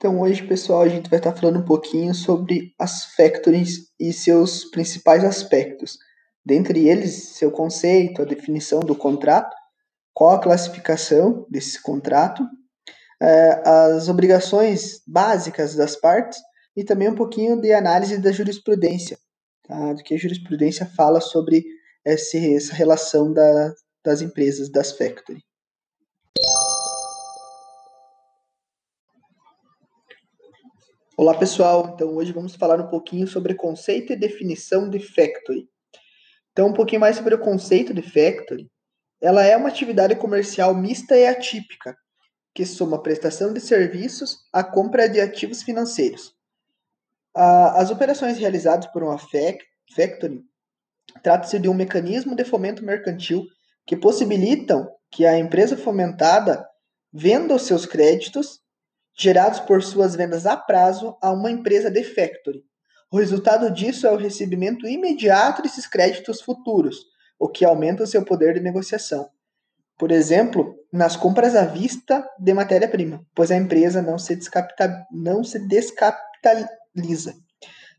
Então, hoje, pessoal, a gente vai estar falando um pouquinho sobre as factories e seus principais aspectos. Dentre eles, seu conceito, a definição do contrato, qual a classificação desse contrato, eh, as obrigações básicas das partes e também um pouquinho de análise da jurisprudência, tá? do que a jurisprudência fala sobre essa relação da, das empresas, das factory. Olá pessoal, então hoje vamos falar um pouquinho sobre conceito e definição de factory. Então um pouquinho mais sobre o conceito de factory. Ela é uma atividade comercial mista e atípica, que soma prestação de serviços à compra de ativos financeiros. As operações realizadas por uma factory trata-se de um mecanismo de fomento mercantil que possibilitam que a empresa fomentada venda os seus créditos gerados por suas vendas a prazo a uma empresa de factory. O resultado disso é o recebimento imediato desses créditos futuros, o que aumenta o seu poder de negociação. Por exemplo, nas compras à vista de matéria-prima, pois a empresa não se, não se descapitaliza.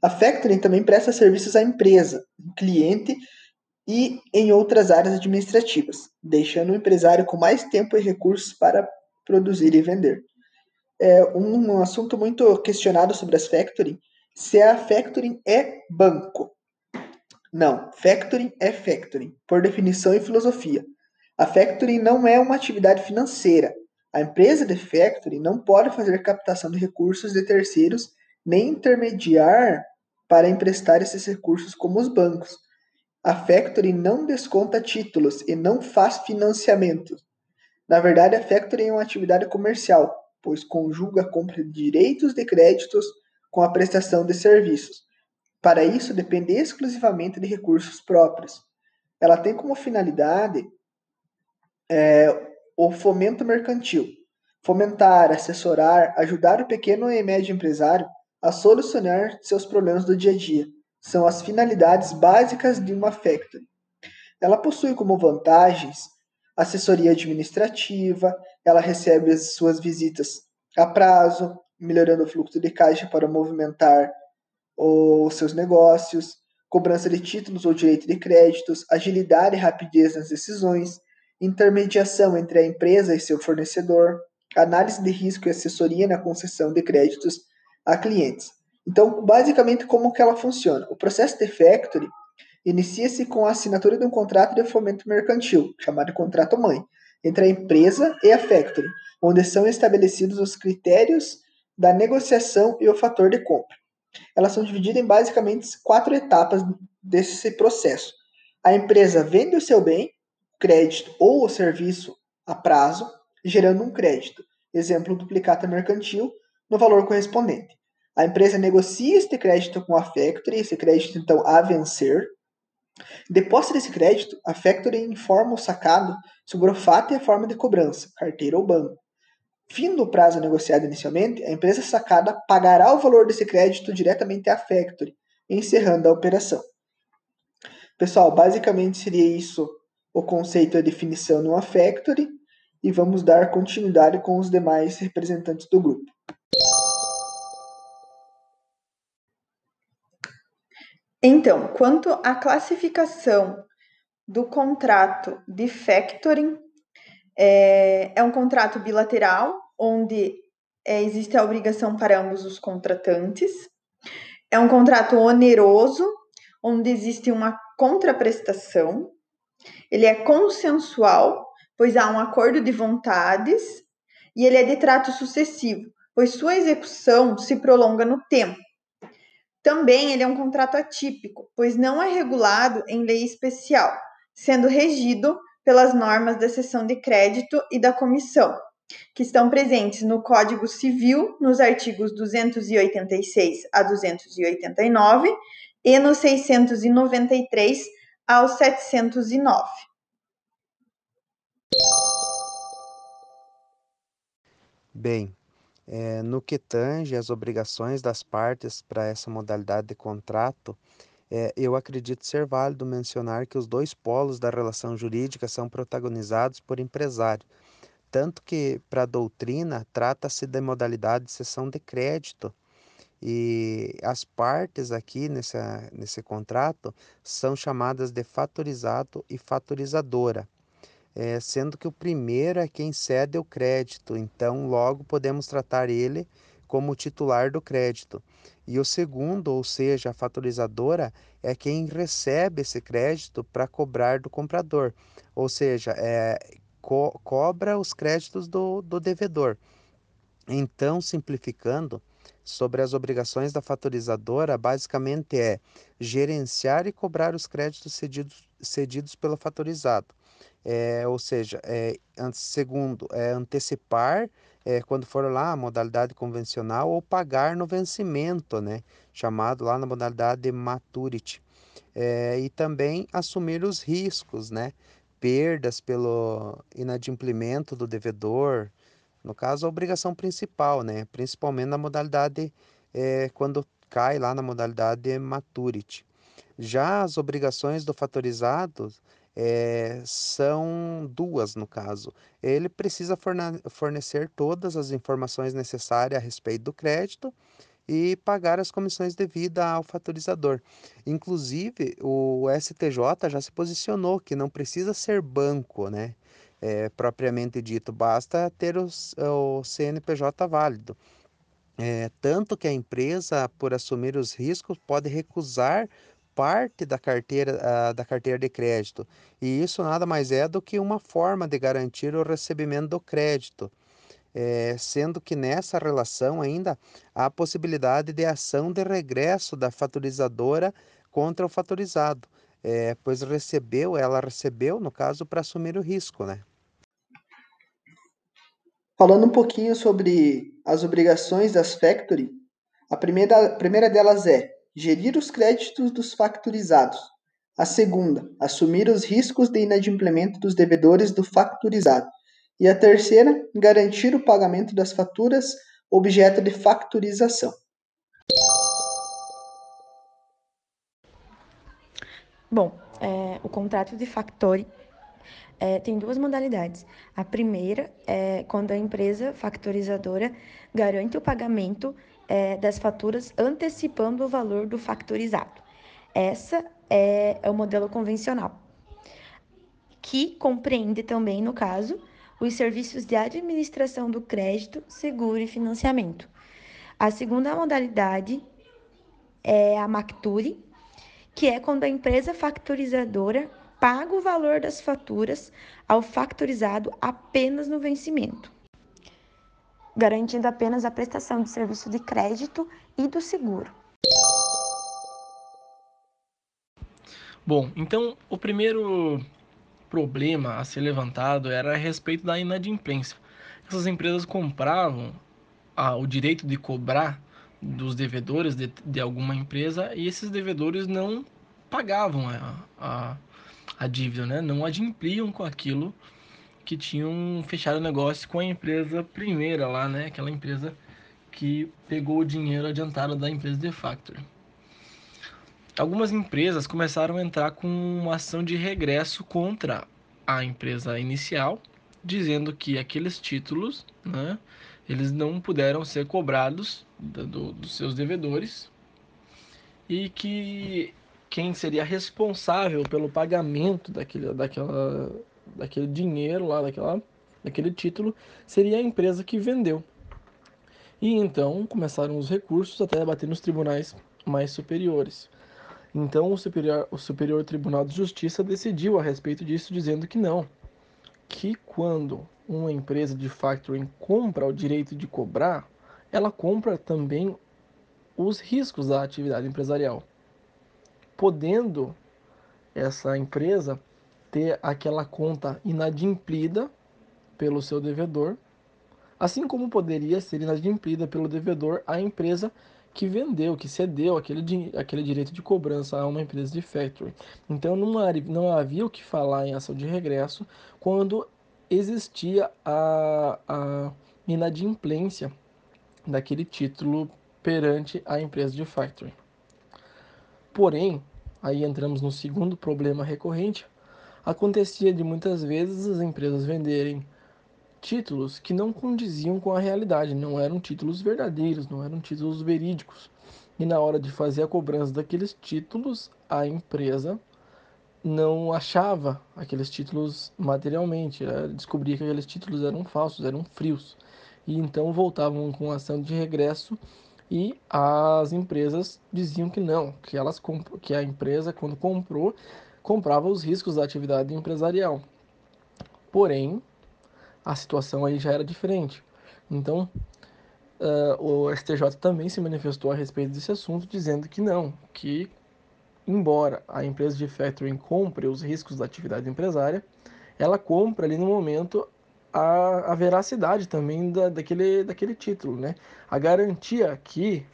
A factoring também presta serviços à empresa, cliente e em outras áreas administrativas, deixando o empresário com mais tempo e recursos para produzir e vender. É um assunto muito questionado sobre as factoring, se a factoring é banco. Não, factoring é factoring, por definição e filosofia. A factoring não é uma atividade financeira. A empresa de factoring não pode fazer captação de recursos de terceiros nem intermediar para emprestar esses recursos como os bancos. A Factory não desconta títulos e não faz financiamento. Na verdade, a Factory é uma atividade comercial, pois conjuga a compra de direitos de créditos com a prestação de serviços. Para isso, depende exclusivamente de recursos próprios. Ela tem como finalidade é, o fomento mercantil, fomentar, assessorar, ajudar o pequeno e médio empresário a solucionar seus problemas do dia a dia são as finalidades básicas de uma factory. Ela possui como vantagens assessoria administrativa, ela recebe as suas visitas a prazo, melhorando o fluxo de caixa para movimentar os seus negócios, cobrança de títulos ou direito de créditos, agilidade e rapidez nas decisões, intermediação entre a empresa e seu fornecedor, análise de risco e assessoria na concessão de créditos a clientes. Então, basicamente, como que ela funciona? O processo de factory inicia-se com a assinatura de um contrato de fomento mercantil, chamado de contrato mãe, entre a empresa e a factory, onde são estabelecidos os critérios da negociação e o fator de compra. Elas são divididas em basicamente quatro etapas desse processo. A empresa vende o seu bem, crédito ou o serviço a prazo, gerando um crédito, exemplo, duplicata mercantil, no valor correspondente. A empresa negocia este crédito com a Factory, esse crédito então a vencer. Depois desse crédito, a Factory informa o sacado sobre o fato e a forma de cobrança, carteira ou banco. Fim do prazo negociado inicialmente, a empresa sacada pagará o valor desse crédito diretamente à Factory, encerrando a operação. Pessoal, basicamente seria isso o conceito e a definição de uma Factory, e vamos dar continuidade com os demais representantes do grupo. Então, quanto à classificação do contrato de factoring, é, é um contrato bilateral, onde é, existe a obrigação para ambos os contratantes. É um contrato oneroso, onde existe uma contraprestação. Ele é consensual, pois há um acordo de vontades, e ele é de trato sucessivo, pois sua execução se prolonga no tempo. Também ele é um contrato atípico, pois não é regulado em lei especial, sendo regido pelas normas da seção de crédito e da comissão, que estão presentes no Código Civil, nos artigos 286 a 289 e no 693 ao 709. Bem, é, no que tange as obrigações das partes para essa modalidade de contrato, é, eu acredito ser válido mencionar que os dois polos da relação jurídica são protagonizados por empresário, tanto que para a doutrina trata-se da modalidade de cessão de crédito. E as partes aqui nessa, nesse contrato são chamadas de fatorizado e fatorizadora, é, sendo que o primeiro é quem cede o crédito, então logo podemos tratar ele como titular do crédito. E o segundo, ou seja, a fatorizadora, é quem recebe esse crédito para cobrar do comprador, ou seja, é, co cobra os créditos do, do devedor. Então, simplificando, sobre as obrigações da fatorizadora, basicamente é gerenciar e cobrar os créditos cedidos, cedidos pelo fatorizado. É, ou seja, é, segundo, é antecipar é, quando for lá a modalidade convencional ou pagar no vencimento, né? Chamado lá na modalidade de maturity. É, e também assumir os riscos, né? perdas pelo inadimplemento do devedor, no caso, a obrigação principal, né? principalmente na modalidade, é, quando cai lá na modalidade maturity. Já as obrigações do fatorizado é, são duas no caso. Ele precisa fornecer todas as informações necessárias a respeito do crédito e pagar as comissões devidas ao fatorizador. Inclusive, o STJ já se posicionou que não precisa ser banco, né? É, propriamente dito, basta ter o CNPJ válido. É, tanto que a empresa, por assumir os riscos, pode recusar parte da carteira, da carteira de crédito. E isso nada mais é do que uma forma de garantir o recebimento do crédito é, sendo que nessa relação ainda há possibilidade de ação de regresso da fatorizadora contra o fatorizado, é, pois recebeu, ela recebeu, no caso, para assumir o risco, né? Falando um pouquinho sobre as obrigações das factory, a primeira, a primeira delas é gerir os créditos dos factorizados. A segunda, assumir os riscos de inadimplemento dos devedores do factorizado. E a terceira, garantir o pagamento das faturas objeto de factorização. Bom, é, o contrato de factory é, tem duas modalidades. A primeira é quando a empresa factorizadora garante o pagamento é, das faturas antecipando o valor do factorizado. Essa é, é o modelo convencional, que compreende também, no caso, os serviços de administração do crédito, seguro e financiamento. A segunda modalidade é a Macture, que é quando a empresa factorizadora paga o valor das faturas ao factorizado apenas no vencimento, garantindo apenas a prestação de serviço de crédito e do seguro. Bom, então o primeiro problema a ser levantado era a respeito da inadimplência. Essas empresas compravam ah, o direito de cobrar dos devedores de, de, alguma empresa e esses devedores não pagavam a, a, a dívida, né? não adimpliam com aquilo que tinham fechado o negócio com a empresa primeira lá, né? aquela empresa que pegou o dinheiro adiantado da empresa de factory algumas empresas começaram a entrar com uma ação de regresso contra a empresa inicial, dizendo que aqueles títulos, né, eles não puderam ser cobrados do, dos seus devedores e que quem seria responsável pelo pagamento daquele, daquela, daquele dinheiro lá, daquela, daquele título, seria a empresa que vendeu. E então começaram os recursos até bater nos tribunais mais superiores. Então, o Superior, o Superior Tribunal de Justiça decidiu a respeito disso, dizendo que não, que quando uma empresa de factoring compra o direito de cobrar, ela compra também os riscos da atividade empresarial, podendo essa empresa ter aquela conta inadimplida pelo seu devedor, assim como poderia ser inadimplida pelo devedor a empresa que vendeu, que cedeu aquele, aquele direito de cobrança a uma empresa de factory. Então não, não havia o que falar em ação de regresso quando existia a, a inadimplência daquele título perante a empresa de factory. Porém, aí entramos no segundo problema recorrente, acontecia de muitas vezes as empresas venderem títulos que não condiziam com a realidade, não eram títulos verdadeiros, não eram títulos verídicos. E na hora de fazer a cobrança daqueles títulos, a empresa não achava aqueles títulos materialmente, descobria que aqueles títulos eram falsos, eram frios. E então voltavam com ação de regresso e as empresas diziam que não, que elas que a empresa quando comprou comprava os riscos da atividade empresarial. Porém, a situação aí já era diferente. Então, uh, o STJ também se manifestou a respeito desse assunto, dizendo que não, que embora a empresa de factoring compre os riscos da atividade empresária, ela compra ali no momento a, a veracidade também da, daquele, daquele título, né? A garantia que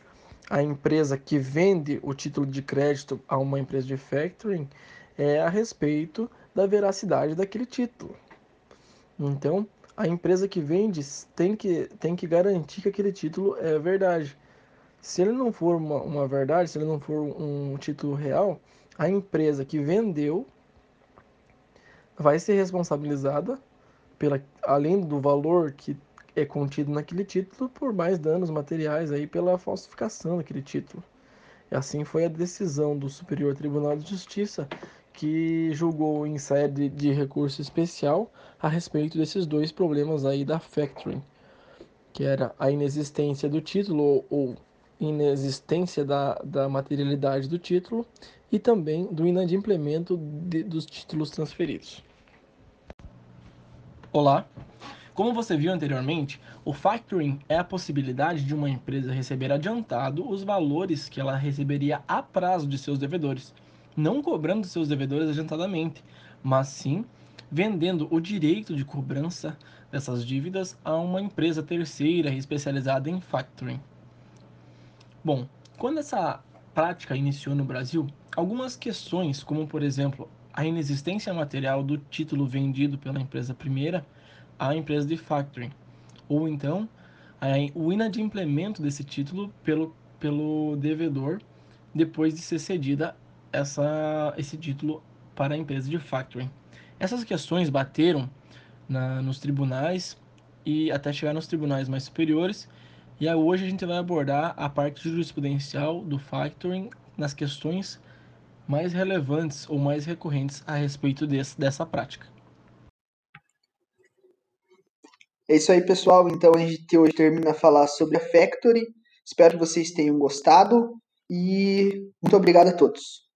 a empresa que vende o título de crédito a uma empresa de factoring é a respeito da veracidade daquele título. Então, a empresa que vende tem que, tem que garantir que aquele título é verdade. Se ele não for uma, uma verdade, se ele não for um título real, a empresa que vendeu vai ser responsabilizada pela, além do valor que é contido naquele título, por mais danos materiais aí pela falsificação daquele título. E assim foi a decisão do Superior Tribunal de Justiça que julgou em sede de recurso especial a respeito desses dois problemas aí da factoring, que era a inexistência do título ou inexistência da, da materialidade do título e também do inadimplemento de, dos títulos transferidos. Olá! Como você viu anteriormente, o factoring é a possibilidade de uma empresa receber adiantado os valores que ela receberia a prazo de seus devedores não cobrando seus devedores adiantadamente, mas sim vendendo o direito de cobrança dessas dívidas a uma empresa terceira especializada em factoring. Bom, quando essa prática iniciou no Brasil, algumas questões, como por exemplo a inexistência material do título vendido pela empresa primeira à empresa de factoring, ou então o inadimplemento desse título pelo, pelo devedor depois de ser cedida essa, esse título para a empresa de factoring. Essas questões bateram na, nos tribunais e até chegar nos tribunais mais superiores. E hoje a gente vai abordar a parte jurisprudencial do factoring nas questões mais relevantes ou mais recorrentes a respeito desse, dessa prática. É isso aí, pessoal. Então a gente hoje termina a falar sobre a Factory. Espero que vocês tenham gostado e muito obrigado a todos.